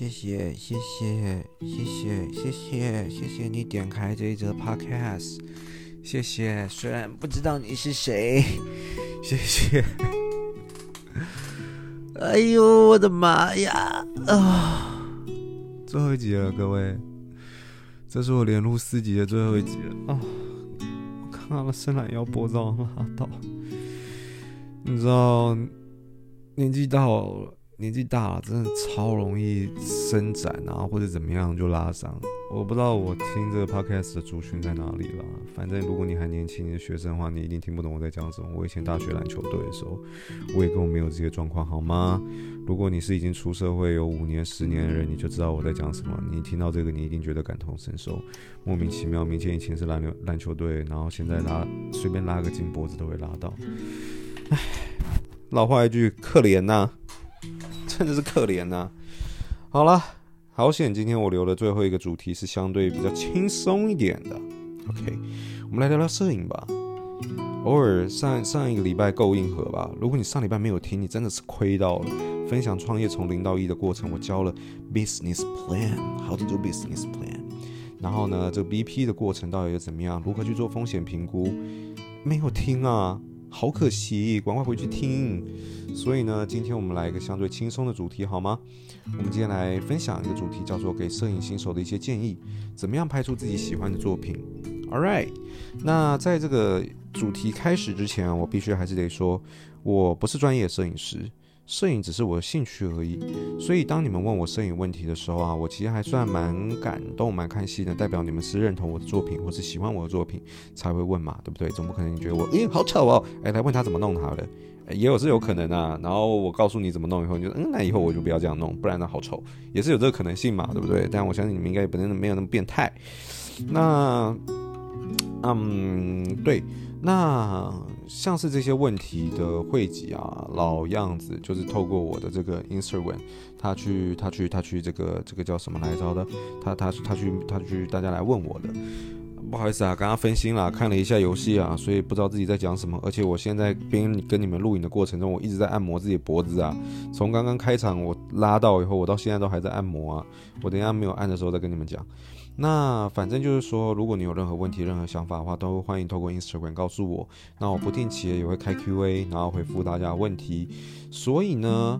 谢谢谢谢谢谢谢谢谢谢你点开这一则 Podcast，谢谢。虽然不知道你是谁，谢谢。哎呦，我的妈呀！啊，最后一集了，各位，这是我连录四集的最后一集了啊！我看到了伸懒腰脖子往上拉倒，你知道，年纪到了。年纪大了，真的超容易伸展啊，或者怎么样就拉伤。我不知道我听这个 podcast 的族群在哪里了。反正如果你还年轻，你是学生的话，你一定听不懂我在讲什么。我以前大学篮球队的时候，我也根本没有这些状况，好吗？如果你是已经出社会有五年、十年的人，你就知道我在讲什么。你听到这个，你一定觉得感同身受，莫名其妙。明显以前是篮球篮球队，然后现在拉随便拉个筋脖子都会拉到。唉，老话一句，可怜呐、真的是可怜呐、好了，好险，今天我留的最后一个主题是相对比较轻松一点的。OK，我们来聊聊摄影吧。偶尔上上一个礼拜够硬核吧？如果你上礼拜没有听，你真的是亏到了。分享创业从零到一的过程，我教了 business plan，how to do business plan。然后呢，这个 BP 的过程到底又怎么样？如何去做风险评估？没有听啊。好可惜，赶快回去听。所以呢，今天我们来一个相对轻松的主题，好吗？我们今天来分享一个主题，叫做给摄影新手的一些建议，怎么样拍出自己喜欢的作品。All right，那在这个主题开始之前，我必须还是得说，我不是专业摄影师。摄影只是我的兴趣而已，所以当你们问我摄影问题的时候啊，我其实还算蛮感动、蛮开心的，代表你们是认同我的作品或是喜欢我的作品才会问嘛，对不对？总不可能你觉得我，诶，好丑哦，诶，来问他怎么弄好的，也有是有可能啊。然后我告诉你怎么弄以后，你就嗯，那以后我就不要这样弄，不然呢好丑，也是有这个可能性嘛，对不对？但我相信你们应该也不能没有那么变态。那，嗯，对。那像是这些问题的汇集啊，老样子就是透过我的这个 Instagram，他去他去他去这个这个叫什么来着的？他他他去他去大家来问我的，不好意思啊，刚刚分心了，看了一下游戏啊，所以不知道自己在讲什么。而且我现在边跟你们录影的过程中，我一直在按摩自己脖子啊，从刚刚开场我拉到以后，我到现在都还在按摩啊。我等一下没有按的时候再跟你们讲。那反正就是说，如果你有任何问题、任何想法的话，都欢迎透过 Instagram 告诉我。那我不定期也会开 QA，然后回复大家问题。所以呢，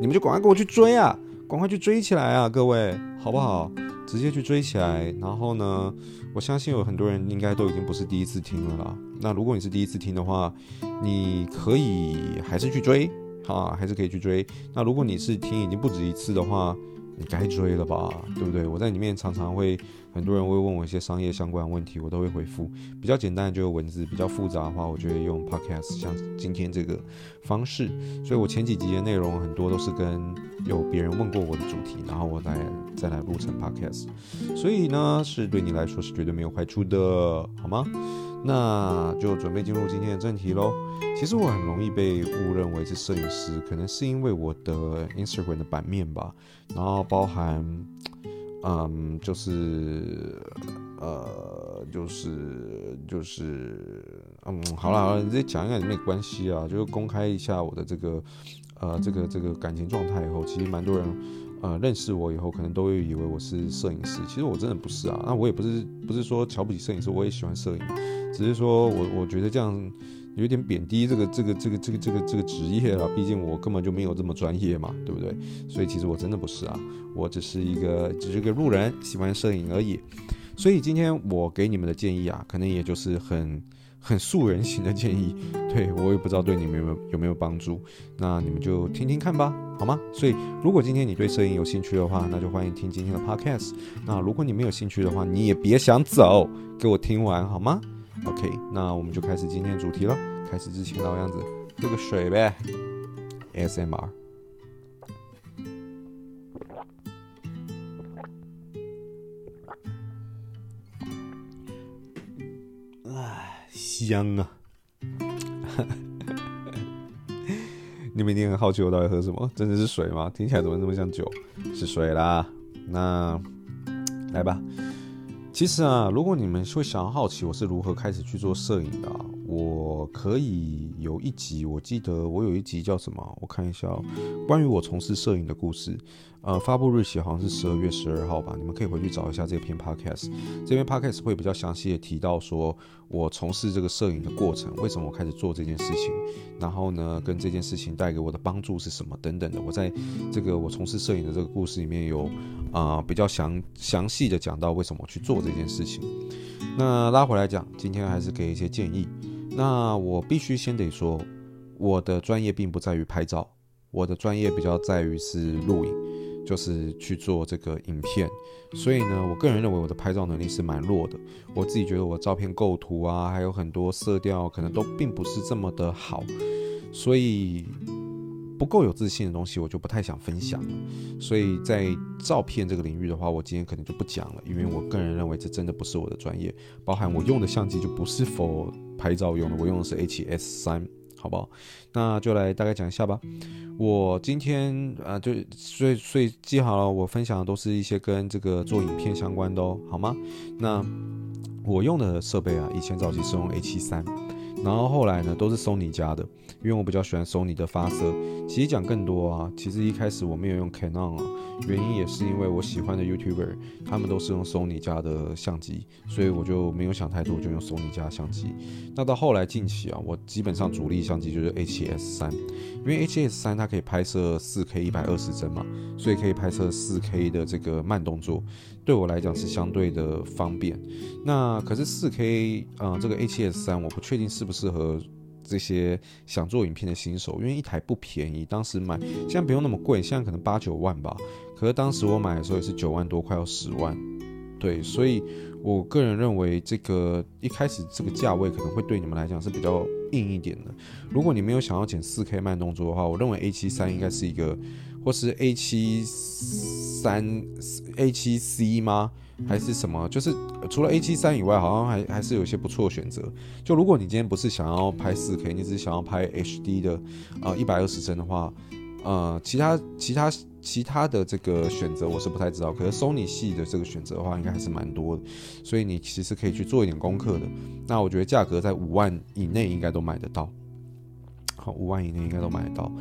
你们就赶快跟我去追啊，赶快去追起来啊，各位，好不好？直接去追起来。然后呢，我相信有很多人应该都已经不是第一次听了啦。那如果你是第一次听的话，你可以还是去追，啊，还是可以去追。那如果你是听已经不止一次的话，你该追了吧，对不对？我在里面常常会，很多人会问我一些商业相关问题，我都会回复。比较简单就是文字，比较复杂的话，我就会用 podcast，像今天这个方式。所以我前几集的内容很多都是跟有别人问过我的主题，然后我再再来录成 podcast。所以呢，是对你来说是绝对没有坏处的，好吗？那就准备进入今天的正题喽。其实我很容易被误认为是摄影师，可能是因为我的 Instagram 的版面吧，然后包含，嗯，就是，呃，就是，就是，嗯，好了好了，你这讲一下也没关系啊，就是公开一下我的这个，呃，这个这个感情状态以后，其实蛮多人，呃，认识我以后，可能都会以为我是摄影师，其实我真的不是啊，那我也不是不是说瞧不起摄影师，我也喜欢摄影。只是说我我觉得这样有点贬低这个这个这个这个这个这个职业了，毕竟我根本就没有这么专业嘛，对不对？所以其实我真的不是啊，我只是一个只是个路人，喜欢摄影而已。所以今天我给你们的建议啊，可能也就是很很素人型的建议，对，我也不知道对你们有没有有没有帮助，那你们就听听看吧，好吗？所以如果今天你对摄影有兴趣的话，那就欢迎听今天的 podcast。那如果你没有兴趣的话，你也别想走，给我听完好吗？OK，那我们就开始今天主题了。开始之前老样子，喝个水呗。，SMR。香啊！你们一定很好奇我到底喝什么？真的是水吗？听起来怎么那么像酒？是水啦。那来吧。其实啊，如果你们会想要好奇我是如何开始去做摄影的啊，我可以有一集，我记得我有一集叫什么？我看一下哦，关于我从事摄影的故事。呃，发布日期好像是十二月十二号吧，你们可以回去找一下这篇 podcast。这篇 podcast 会比较详细的提到说我从事这个摄影的过程，为什么我开始做这件事情，然后呢，跟这件事情带给我的帮助是什么等等的。我在这个我从事摄影的这个故事里面有啊、比较详详细的讲到为什么我去做这件事情。那拉回来讲，今天还是给一些建议。那我必须先得说，我的专业并不在于拍照，我的专业比较在于是录影。就是去做这个影片，所以呢，我个人认为我的拍照能力是蛮弱的。我自己觉得我照片构图啊，还有很多色调可能都并不是这么的好，所以不够有自信的东西我就不太想分享了。所以在照片这个领域的话，我今天可能就不讲了，因为我个人认为这真的不是我的专业，包含我用的相机就不是否拍照用的，我用的是 H.S. 3。好不好？那就来大概讲一下吧。我今天啊，就所以所以记好了，我分享的都是一些跟这个做影片相关的哦，好吗？那我用的设备啊，以前早期是用 A 七三。然后后来呢，都是 Sony 家的，因为我比较喜欢 Sony 的发色。其实讲更多啊，其实一开始我没有用 Canon 啊，原因也是因为我喜欢的 YouTuber 他们都是用 Sony 家的相机，所以我就没有想太多，就用 Sony 家相机。那到后来近期啊，我基本上主力相机就是 A7S3，因为 A7S3 它可以拍摄 4K 一百二十帧嘛，所以可以拍摄 4K 的这个慢动作。对我来讲是相对的方便，那可是四 K，嗯，这个 A7S3 我不确定适不适合这些想做影片的新手，因为一台不便宜，当时买现在不用那么贵，现在可能八九万吧，可是当时我买的时候也是九万多，快要十万，对，所以我个人认为这个一开始这个价位可能会对你们来讲是比较硬一点的。如果你没有想要剪四 K 慢动作的话，我认为 A73 应该是一个。或是 A 七三 A 七 C 吗？还是什么？就是除了 A 七三以外，好像还还是有些不错的选择。就如果你今天不是想要拍四 K，你只是想要拍 HD 的，呃，一百二十帧的话，呃，其他其他其他的这个选择我是不太知道。可是 Sony 系的这个选择的话，应该还是蛮多的。所以你其实可以去做一点功课的。那我觉得价格在五万以内应该都买得到。好，五万以内应该都买得到。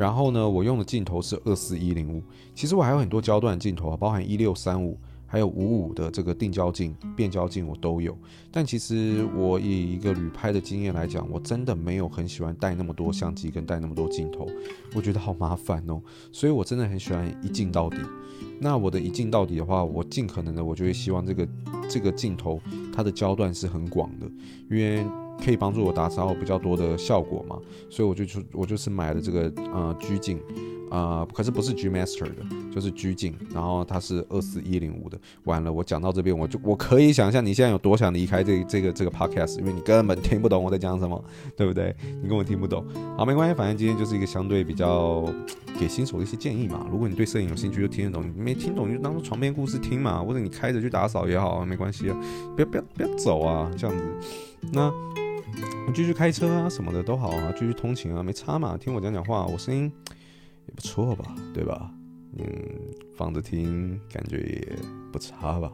然后呢，我用的镜头是二四一零五。其实我还有很多焦段镜头啊，包含一六三五，还有五五的这个定焦镜、变焦镜我都有。但其实我以一个旅拍的经验来讲，我真的没有很喜欢带那么多相机跟带那么多镜头，我觉得好麻烦哦。所以我真的很喜欢一镜到底。那我的一镜到底的话，我尽可能的，我就会希望这个这个镜头它的焦段是很广的，因为。可以帮助我打扫比较多的效果嘛，所以我就出我就是买了这个呃 G 镜，啊、可是不是 G Master 的，就是 G 镜，然后它是二四一零五的。完了，我讲到这边，我就我可以想象你现在有多想离开这这个这个 podcast，因为你根本听不懂我在讲什么，对不对？你根本听不懂。好，没关系，反正今天就是一个相对比较给新手的一些建议嘛。如果你对摄影有兴趣，就听得懂；你没听懂，就当做床边故事听嘛，或者你开着去打扫也好，没关系啊。不要不要不要走啊，这样子。那。你继续开车啊，什么的都好啊，继续通勤啊，没差嘛。听我讲讲话，我声音也不错吧，对吧？嗯，放着听，感觉也不差吧，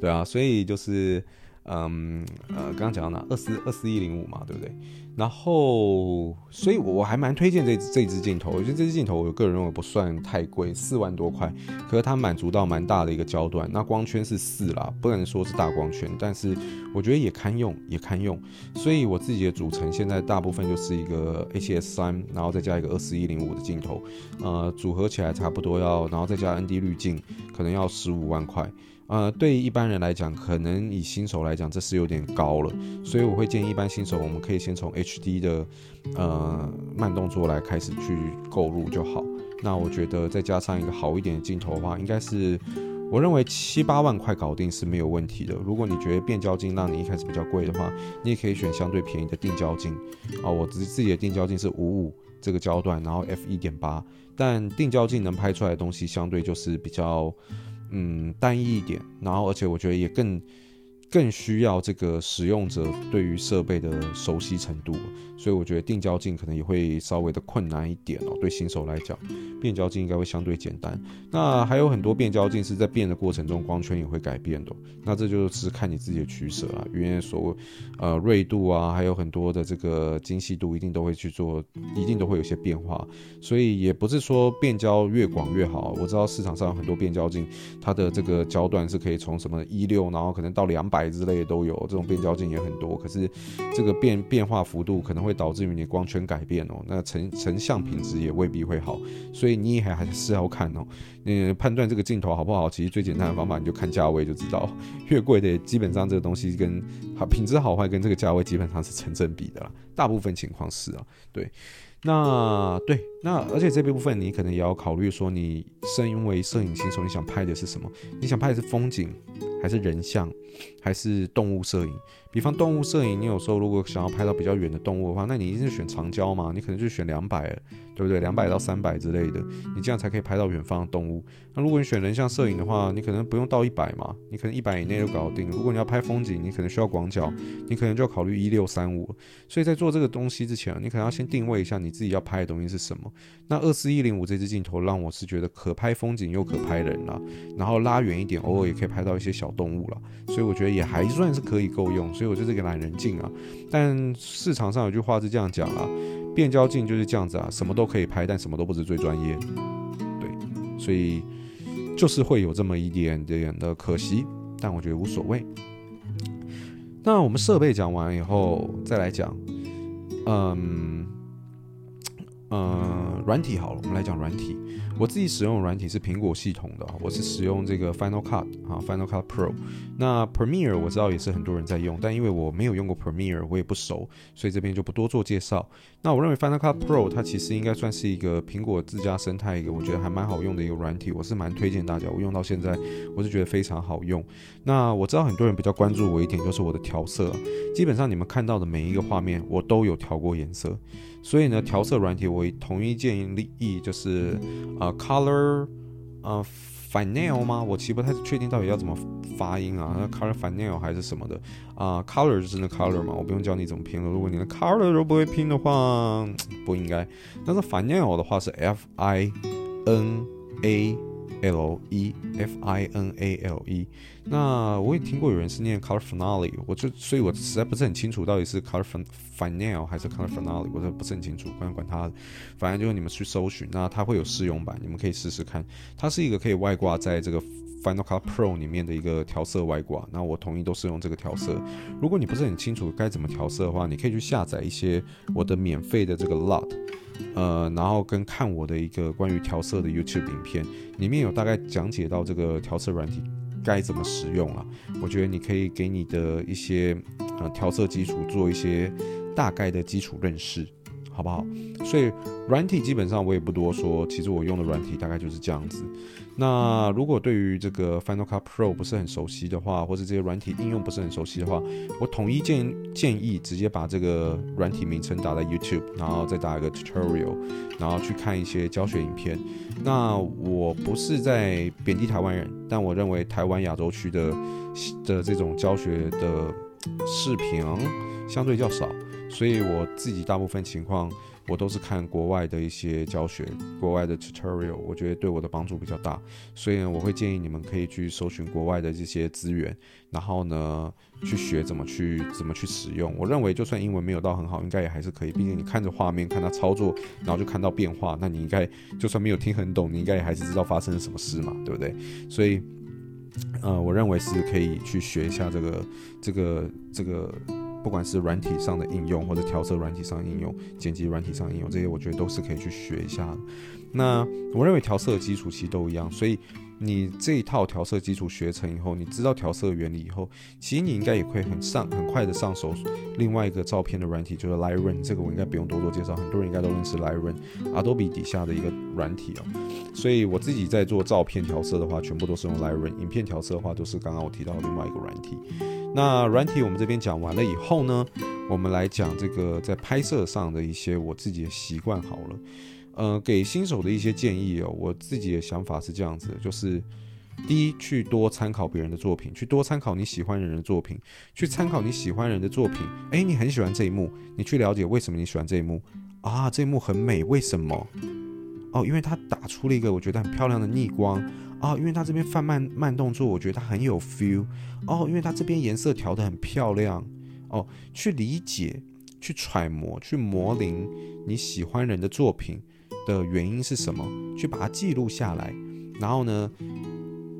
对啊。所以就是，嗯呃，刚刚讲到哪？二四二四一零五嘛，对不对？然后，所以我还蛮推荐这这支镜头。我觉得这支镜头，我个人认为不算太贵，四万多块。可是它满足到蛮大的一个焦段，那光圈是四啦，不能说是大光圈，但是我觉得也堪用，也堪用。所以我自己的组成现在大部分就是一个 A7S3，然后再加一个二四一零五的镜头，呃，组合起来差不多要，然后再加 ND 滤镜，可能要十五万块。呃，对于一般人来讲，可能以新手来讲，这是有点高了，所以我会建议一般新手，我们可以先从 HD 的呃慢动作来开始去购入就好。那我觉得再加上一个好一点的镜头的话，应该是我认为七八万块搞定是没有问题的。如果你觉得变焦镜让你一开始比较贵的话，你也可以选相对便宜的定焦镜啊。我自自己的定焦镜是五五这个焦段，然后 f 一点八，但定焦镜能拍出来的东西相对就是比较。嗯，单一一点，然后而且我觉得也更更需要这个使用者对于设备的熟悉程度，所以我觉得定焦镜可能也会稍微的困难一点哦。对新手来讲，变焦镜应该会相对简单。那还有很多变焦镜是在变的过程中光圈也会改变的，那这就是看你自己的取舍啊。因为所谓呃锐度啊，还有很多的这个精细度，一定都会去做，一定都会有些变化。所以也不是说变焦越广越好。我知道市场上有很多变焦镜，它的这个焦段是可以从什么一六，然后可能到两百。之类的都有，这种变焦镜也很多，可是这个变变化幅度可能会导致于你光圈改变哦，那成成像品质也未必会好，所以你也还还是要看哦。你判断这个镜头好不好，其实最简单的方法你就看价位就知道，越贵的基本上这个东西跟好品质好坏跟这个价位基本上是成正比的啦，大部分情况是啊，对。那对，那而且这部分你可能也要考虑说，你身为摄影新手，你想拍的是什么？你想拍的是风景，还是人像，还是动物摄影？比方动物摄影，你有时候如果想要拍到比较远的动物的话，那你一定是选长焦嘛，你可能就选两百，对不对？两百到三百之类的，你这样才可以拍到远方的动物。那如果你选人像摄影的话，你可能不用到一百嘛，你可能一百以内就搞定。如果你要拍风景，你可能需要广角，你可能就要考虑一六三五。所以在做这个东西之前，你可能要先定位一下你自己要拍的东西是什么。那二四一零五这支镜头让我是觉得可拍风景又可拍人了，然后拉远一点，偶尔也可以拍到一些小动物了。所以我觉得也还算是可以够用。所以我就是个懒人镜啊。但市场上有句话是这样讲啊，变焦镜就是这样子啊，什么都可以拍，但什么都不是最专业。对，所以。就是会有这么一点点的可惜，但我觉得无所谓。那我们设备讲完以后，再来讲，嗯，呃，软体好了，我们来讲软体。我自己使用的软体是苹果系统的，我是使用这个 Final Cut 啊，Final Cut Pro。那 Premiere 我知道也是很多人在用，但因为我没有用过 Premiere，我也不熟，所以这边就不多做介绍。那我认为 Final Cut Pro 它其实应该算是一个苹果自家生态一个我觉得还蛮好用的一个软体，我是蛮推荐大家。我用到现在，我是觉得非常好用。那我知道很多人比较关注我一点就是我的调色，基本上你们看到的每一个画面我都有调过颜色。所以呢，调色软体我同一建议就是，呃，Color，呃，Final 吗？我其实不太确定到底要怎么发音啊，那 Color Final 还是什么的啊，，Color 是真的 Color 吗，我不用教你怎么拼了。如果你的 Color 都不会拼的话，不应该。但是 Final 的话是 F I N A。L E F I N A L E，那我也听过有人是念 Color Finale，我就所以，我实在不是很清楚到底是 Color Final 还是 Color Finale，我这不是很清楚。管管它，反正就是你们去搜寻，那它会有试用版，你们可以试试看。它是一个可以外挂在这个 Final Cut Pro 里面的一个调色外挂。那我统一都是用这个调色。如果你不是很清楚该怎么调色的话，你可以去下载一些我的免费的这个 LUT。呃，然后跟看我的一个关于调色的 YouTube 影片，里面有大概讲解到这个调色软体该怎么使用啊。我觉得你可以给你的一些呃调色基础做一些大概的基础认识。好不好？所以软体基本上我也不多说，其实我用的软体大概就是这样子。那如果对于这个 Final Cut Pro 不是很熟悉的话，或者这些软体应用不是很熟悉的话，我统一建建议直接把这个软体名称打在 YouTube，然后再打一个 Tutorial，然后去看一些教学影片。那我不是在贬低台湾人，但我认为台湾亚洲区的的这种教学的视频相对较少。所以我自己大部分情况，我都是看国外的一些教学，国外的 tutorial，我觉得对我的帮助比较大。所以呢，我会建议你们可以去搜寻国外的这些资源，然后呢，去学怎么去怎么去使用。我认为就算英文没有到很好，应该也还是可以。毕竟你看着画面，看它操作，然后就看到变化，那你应该就算没有听很懂，你应该也还是知道发生了什么事嘛，对不对？所以，呃，我认为是可以去学一下这个这个这个。不管是软体上的应用，或者调色软体上的应用、剪辑软体上的应用，这些我觉得都是可以去学一下。那我认为调色的基础其实都一样，所以你这一套调色基础学成以后，你知道调色原理以后，其实你应该也会很上很快的上手。另外一个照片的软体就是 Lightroom，这个我应该不用多多介绍，很多人应该都认识 Lightroom，Adobe 底下的一个软体哦。所以我自己在做照片调色的话，全部都是用 Lightroom；影片调色的话，都是刚刚我提到的另外一个软体。那软体我们这边讲完了以后呢，我们来讲这个在拍摄上的一些我自己的习惯好了。呃，给新手的一些建议哦，我自己的想法是这样子，就是第一，去多参考别人的作品，去多参考你喜欢人的作品，去参考你喜欢人的作品。诶，你很喜欢这一幕，你去了解为什么你喜欢这一幕啊？这一幕很美，为什么？哦，因为它打出了一个我觉得很漂亮的逆光。哦，因为他这边放慢慢动作，我觉得他很有 feel。哦，因为他这边颜色调得很漂亮。哦，去理解、去揣摩、去模拟你喜欢人的作品的原因是什么？去把它记录下来。然后呢，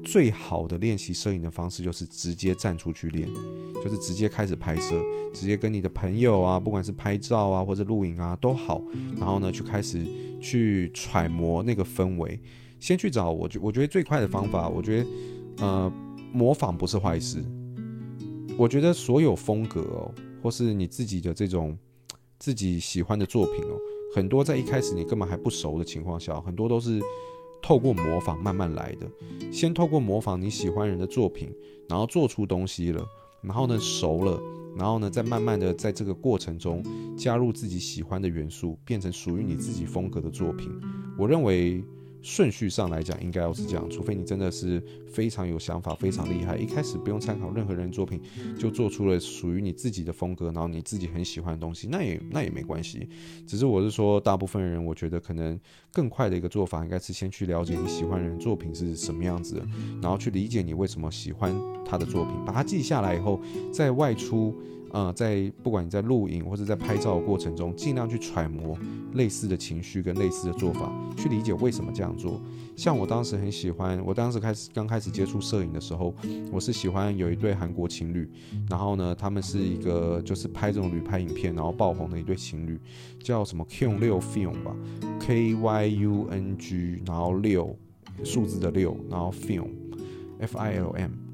最好的练习摄影的方式就是直接站出去练，就是直接开始拍摄，直接跟你的朋友啊，不管是拍照啊或者录影啊都好。然后呢，去开始去揣摩那个氛围。先去找我觉，我觉得最快的方法，我觉得，呃，模仿不是坏事。我觉得所有风格哦，或是你自己的这种自己喜欢的作品哦，很多在一开始你根本还不熟的情况下，很多都是透过模仿慢慢来的。先透过模仿你喜欢人的作品，然后做出东西了，然后呢熟了，然后呢再慢慢的在这个过程中加入自己喜欢的元素，变成属于你自己风格的作品。我认为。顺序上来讲，应该要是这样，除非你真的是非常有想法、非常厉害，一开始不用参考任何人作品，就做出了属于你自己的风格，然后你自己很喜欢的东西，那也那也没关系。只是我是说，大部分人我觉得可能更快的一个做法，应该是先去了解你喜欢人作品是什么样子，然后去理解你为什么喜欢他的作品，把它记下来以后，再外出。呃，在不管你在录影或者在拍照的过程中，尽量去揣摩类似的情绪跟类似的做法，去理解为什么这样做。像我当时很喜欢，我当时开始刚开始接触摄影的时候，我是喜欢有一对韩国情侣，然后呢，他们是一个就是拍这种旅拍影片然后爆红的一对情侣，叫什么 Kyung 六 Film 吧，K Y U N G，然后六数字的六，然后 Film F I L M。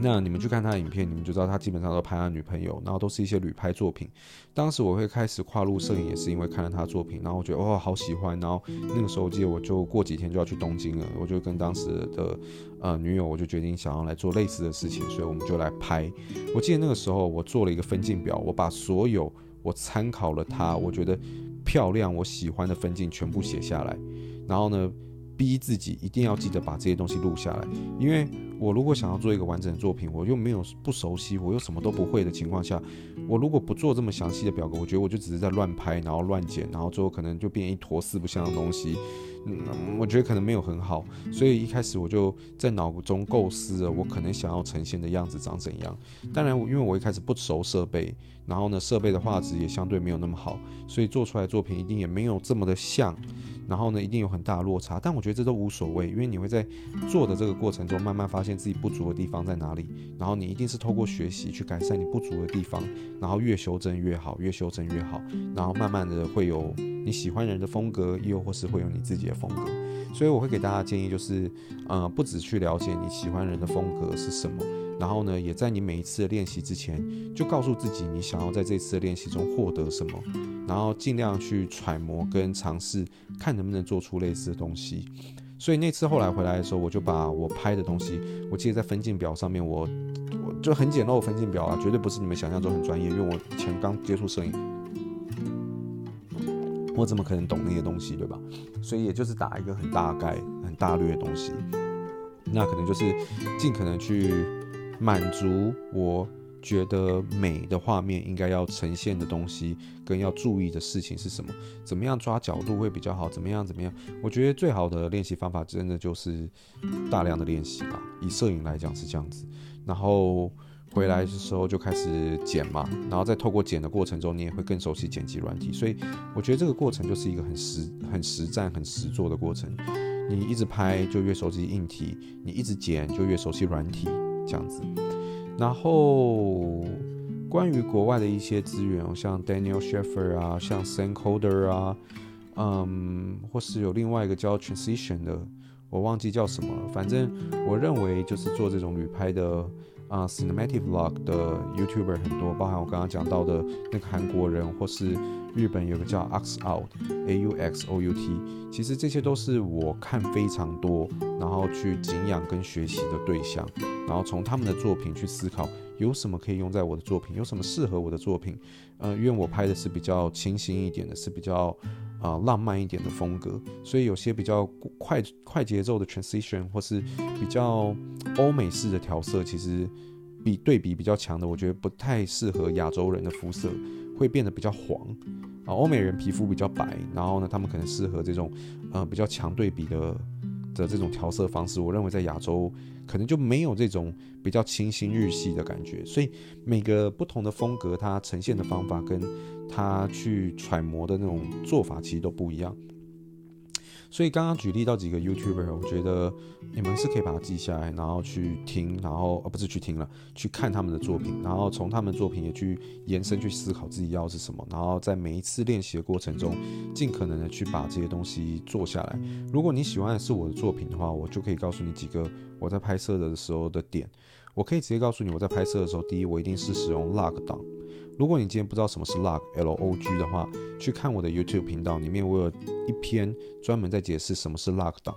那你们去看他的影片，你们就知道他基本上都拍他女朋友，然后都是一些旅拍作品。当时我会开始跨入摄影，也是因为看了他的作品，然后我觉得哇、哦、好喜欢。然后那个时候我记得我就过几天就要去东京了，我就跟当时的呃女友，我就决定想要来做类似的事情，所以我们就来拍。我记得那个时候我做了一个分镜表，我把所有我参考了他，我觉得漂亮、我喜欢的分镜全部写下来，然后呢，逼自己一定要记得把这些东西录下来，因为。我如果想要做一个完整的作品，我又没有不熟悉，我又什么都不会的情况下，我如果不做这么详细的表格，我觉得我就只是在乱拍，然后乱剪，然后最后可能就变一坨四不像的东西。嗯，我觉得可能没有很好，所以一开始我就在脑中构思了我可能想要呈现的样子长怎样。当然，因为我一开始不熟设备，然后呢，设备的画质也相对没有那么好，所以做出来作品一定也没有这么的像。然后呢，一定有很大落差，但我觉得这都无所谓，因为你会在做的这个过程中慢慢发现自己不足的地方在哪里，然后你一定是透过学习去改善你不足的地方，然后越修正越好，越修正越好，然后慢慢的会有你喜欢人的风格，又或是会有你自己的风格。所以我会给大家建议就是，呃，不只去了解你喜欢人的风格是什么，然后呢，也在你每一次的练习之前，就告诉自己你想要在这次的练习中获得什么。然后尽量去揣摩跟尝试，看能不能做出类似的东西。所以那次后来回来的时候，我就把我拍的东西，我记得在分镜表上面我，我就很简陋的分镜表啊，绝对不是你们想象中很专业，因为我以前刚接触摄影，我怎么可能懂那些东西，对吧？所以也就是打一个很大概、很大略的东西，那可能就是尽可能去满足我。觉得美的画面应该要呈现的东西，跟要注意的事情是什么？怎么样抓角度会比较好？怎么样？怎么样？我觉得最好的练习方法，真的就是大量的练习吧。以摄影来讲是这样子，然后回来的时候就开始剪嘛，然后再透过剪的过程中，你也会更熟悉剪辑软体。所以我觉得这个过程就是一个很实、很实战、很实做的过程。你一直拍就越熟悉硬体，你一直剪就越熟悉软体，这样子。然后，关于国外的一些资源，像 Daniel Scheffer 啊，像 s a n c o d e r 啊，嗯，或是有另外一个叫 Transition 的，我忘记叫什么了。反正我认为就是做这种旅拍的啊、Cinematic Vlog 的 YouTuber 很多，包含我刚刚讲到的那个韩国人，或是日本有个叫 Aux Out A U X O U T，其实这些都是我看非常多，然后去敬仰跟学习的对象。然后从他们的作品去思考，有什么可以用在我的作品，有什么适合我的作品。呃，因为我拍的是比较清新一点的，是比较啊、浪漫一点的风格，所以有些比较快快节奏的 transition 或是比较欧美式的调色，其实比对比比较强的，我觉得不太适合亚洲人的肤色，会变得比较黄啊。欧美人皮肤比较白，然后呢，他们可能适合这种呃比较强对比的的这种调色方式。我认为在亚洲可能就没有这种比较清新日系的感觉，所以每个不同的风格，它呈现的方法跟它去揣摩的那种做法其实都不一样。所以刚刚举例到几个 YouTuber，我觉得你们是可以把它记下来，然后去听，然后呃不是去听了，去看他们的作品，然后从他们的作品也去延伸去思考自己要是什么，然后在每一次练习的过程中，尽可能的去把这些东西做下来。如果你喜欢的是我的作品的话，我就可以告诉你几个我在拍摄的时候的点。我可以直接告诉你，我在拍摄的时候，第一，我一定是使用 log 档。如果你今天不知道什么是 log L O G 的话，去看我的 YouTube 频道里面，我有一篇专门在解释什么是 log 档。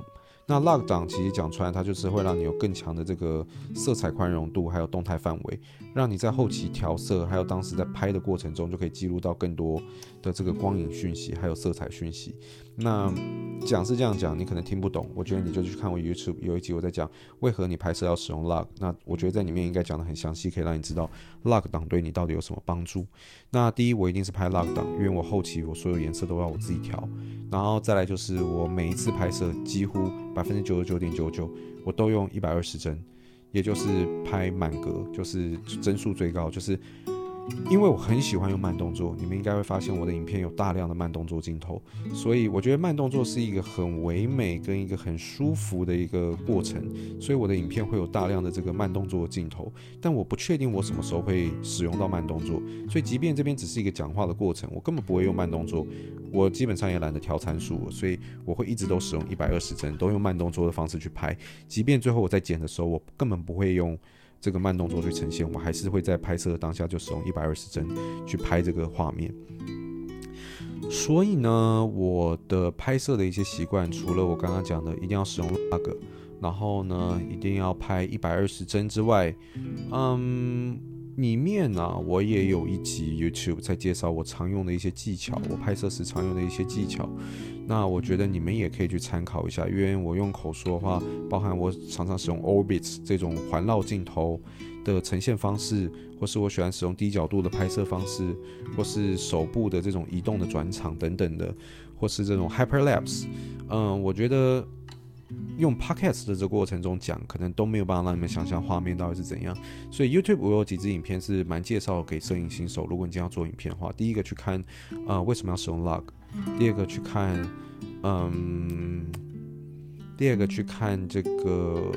那 log 档其实讲出来，它就是会让你有更强的这个色彩宽容度，还有动态范围，让你在后期调色，还有当时在拍的过程中，就可以记录到更多的这个光影讯息，还有色彩讯息。那讲是这样讲，你可能听不懂，我觉得你就去看我 YouTube 有一集我在讲为何你拍摄要使用 log。那我觉得在里面应该讲得很详细，可以让你知道 log 档对你到底有什么帮助。那第一，我一定是拍 log 档，因为我后期我所有颜色都要我自己调。然后再来就是我每一次拍摄几乎百分之九十九点九九，我都用一百二十帧，也就是拍满格，就是帧数最高，就是。因为我很喜欢用慢动作，你们应该会发现我的影片有大量的慢动作镜头，所以我觉得慢动作是一个很唯美跟一个很舒服的一个过程，所以我的影片会有大量的这个慢动作镜头，但我不确定我什么时候会使用到慢动作，所以即便这边只是一个讲话的过程，我根本不会用慢动作，我基本上也懒得调参数，所以我会一直都使用一百二十帧，都用慢动作的方式去拍，即便最后我在剪的时候，我根本不会用。这个慢动作去呈现，我还是会在拍摄的当下就使用一百二十帧去拍这个画面。所以呢，我的拍摄的一些习惯，除了我刚刚讲的一定要使用 log，然后呢，一定要拍一百二十帧之外，嗯，里面呢，我也有一集 YouTube 在介绍我常用的一些技巧，我拍摄时常用的一些技巧。那我觉得你们也可以去参考一下，因为我用口说的话，包含我常常使用 orbit 这种环绕镜头的呈现方式，或是我喜欢使用低角度的拍摄方式，或是手部的这种移动的转场等等的，或是这种 hyperlapse，嗯，我觉得用 podcast 的这个过程中讲，可能都没有办法让你们想象画面到底是怎样。所以 YouTube 我有几支影片是蛮介绍给摄影新手，如果你今天要做影片的话，第一个去看，呃，为什么要使用 log。第二个去看，嗯，第二个去看这个，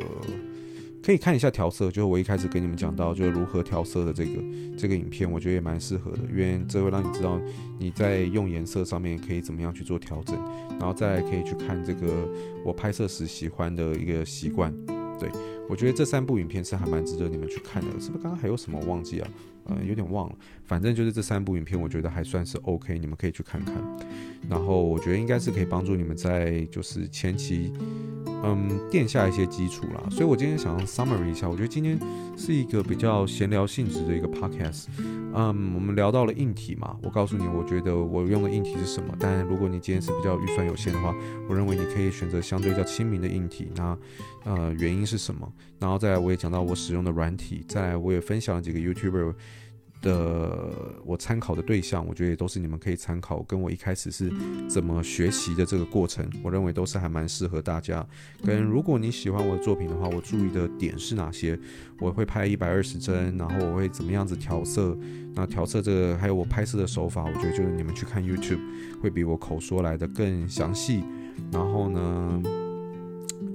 可以看一下调色，就是我一开始跟你们讲到，就是如何调色的这个这个影片，我觉得也蛮适合的，因为这会让你知道你在用颜色上面可以怎么样去做调整，然后再可以去看这个我拍摄时喜欢的一个习惯，对，我觉得这三部影片是还蛮值得你们去看的，是不是？刚刚还有什么忘记啊？呃，有点忘了，反正就是这三部影片，我觉得还算是 OK，你们可以去看看。然后我觉得应该是可以帮助你们在就是前期，嗯，垫下一些基础啦。所以我今天想要 summary 一下，我觉得今天是一个比较闲聊性质的一个 podcast。嗯，我们聊到了硬体嘛，我告诉你，我觉得我用的硬体是什么。但如果你今天是比较预算有限的话，我认为你可以选择相对较亲民的硬体。那呃，原因是什么？然后再来，我也讲到我使用的软体。再来，我也分享了几个 YouTuber。的我参考的对象，我觉得也都是你们可以参考，跟我一开始是怎么学习的这个过程，我认为都是还蛮适合大家。跟如果你喜欢我的作品的话，我注意的点是哪些？我会拍一百二十帧，然后我会怎么样子调色？那调色这个还有我拍摄的手法，我觉得就是你们去看 YouTube 会比我口说来的更详细。然后呢，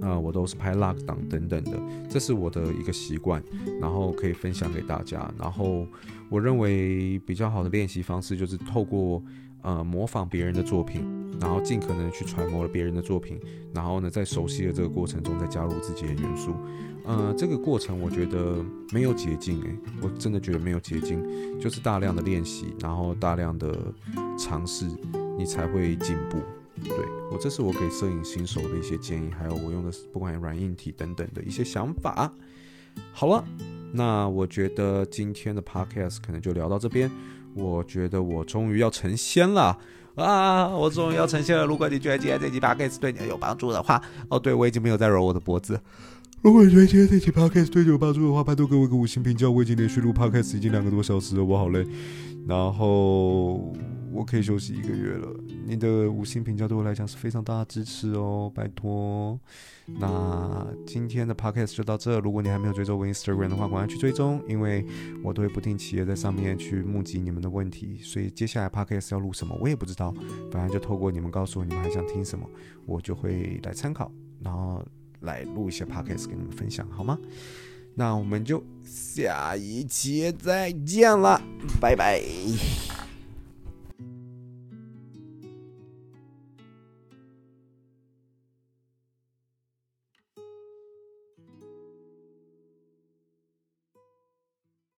呃，我都是拍 log 档等等的，这是我的一个习惯，然后可以分享给大家。然后我认为比较好的练习方式就是透过呃模仿别人的作品，然后尽可能去揣摩了别人的作品，然后呢，在熟悉的这个过程中再加入自己的元素。呃，这个过程我觉得没有捷径，诶，我真的觉得没有捷径，就是大量的练习，然后大量的尝试，你才会进步。对，我这是我给摄影新手的一些建议，还有我用的不管软硬体等等的一些想法。好了，那我觉得今天的 podcast 可能就聊到这边。我觉得我终于要成仙了啊！我终于要成仙了。如果你觉得今天这期 podcast 对你有帮助的话，哦，对，我已经没有在揉我的脖子。如果你觉得今天这期 podcast 对你有帮助的话，拜托给我一个五星评价。我已经连续录 podcast 已经两个多小时了，我好累。然后。我可以休息一个月了。你的五星评价对我来讲是非常大的支持哦，拜托。那今天的 podcast 就到这。如果你还没有追踪我 Instagram 的话，赶快去追踪，因为我都会不定期的在上面去募集你们的问题。所以接下来 podcast 要录什么，我也不知道。反正就透过你们告诉我你们还想听什么，我就会来参考，然后来录一些 podcast 给你们分享，好吗？那我们就下一期再见了，拜拜。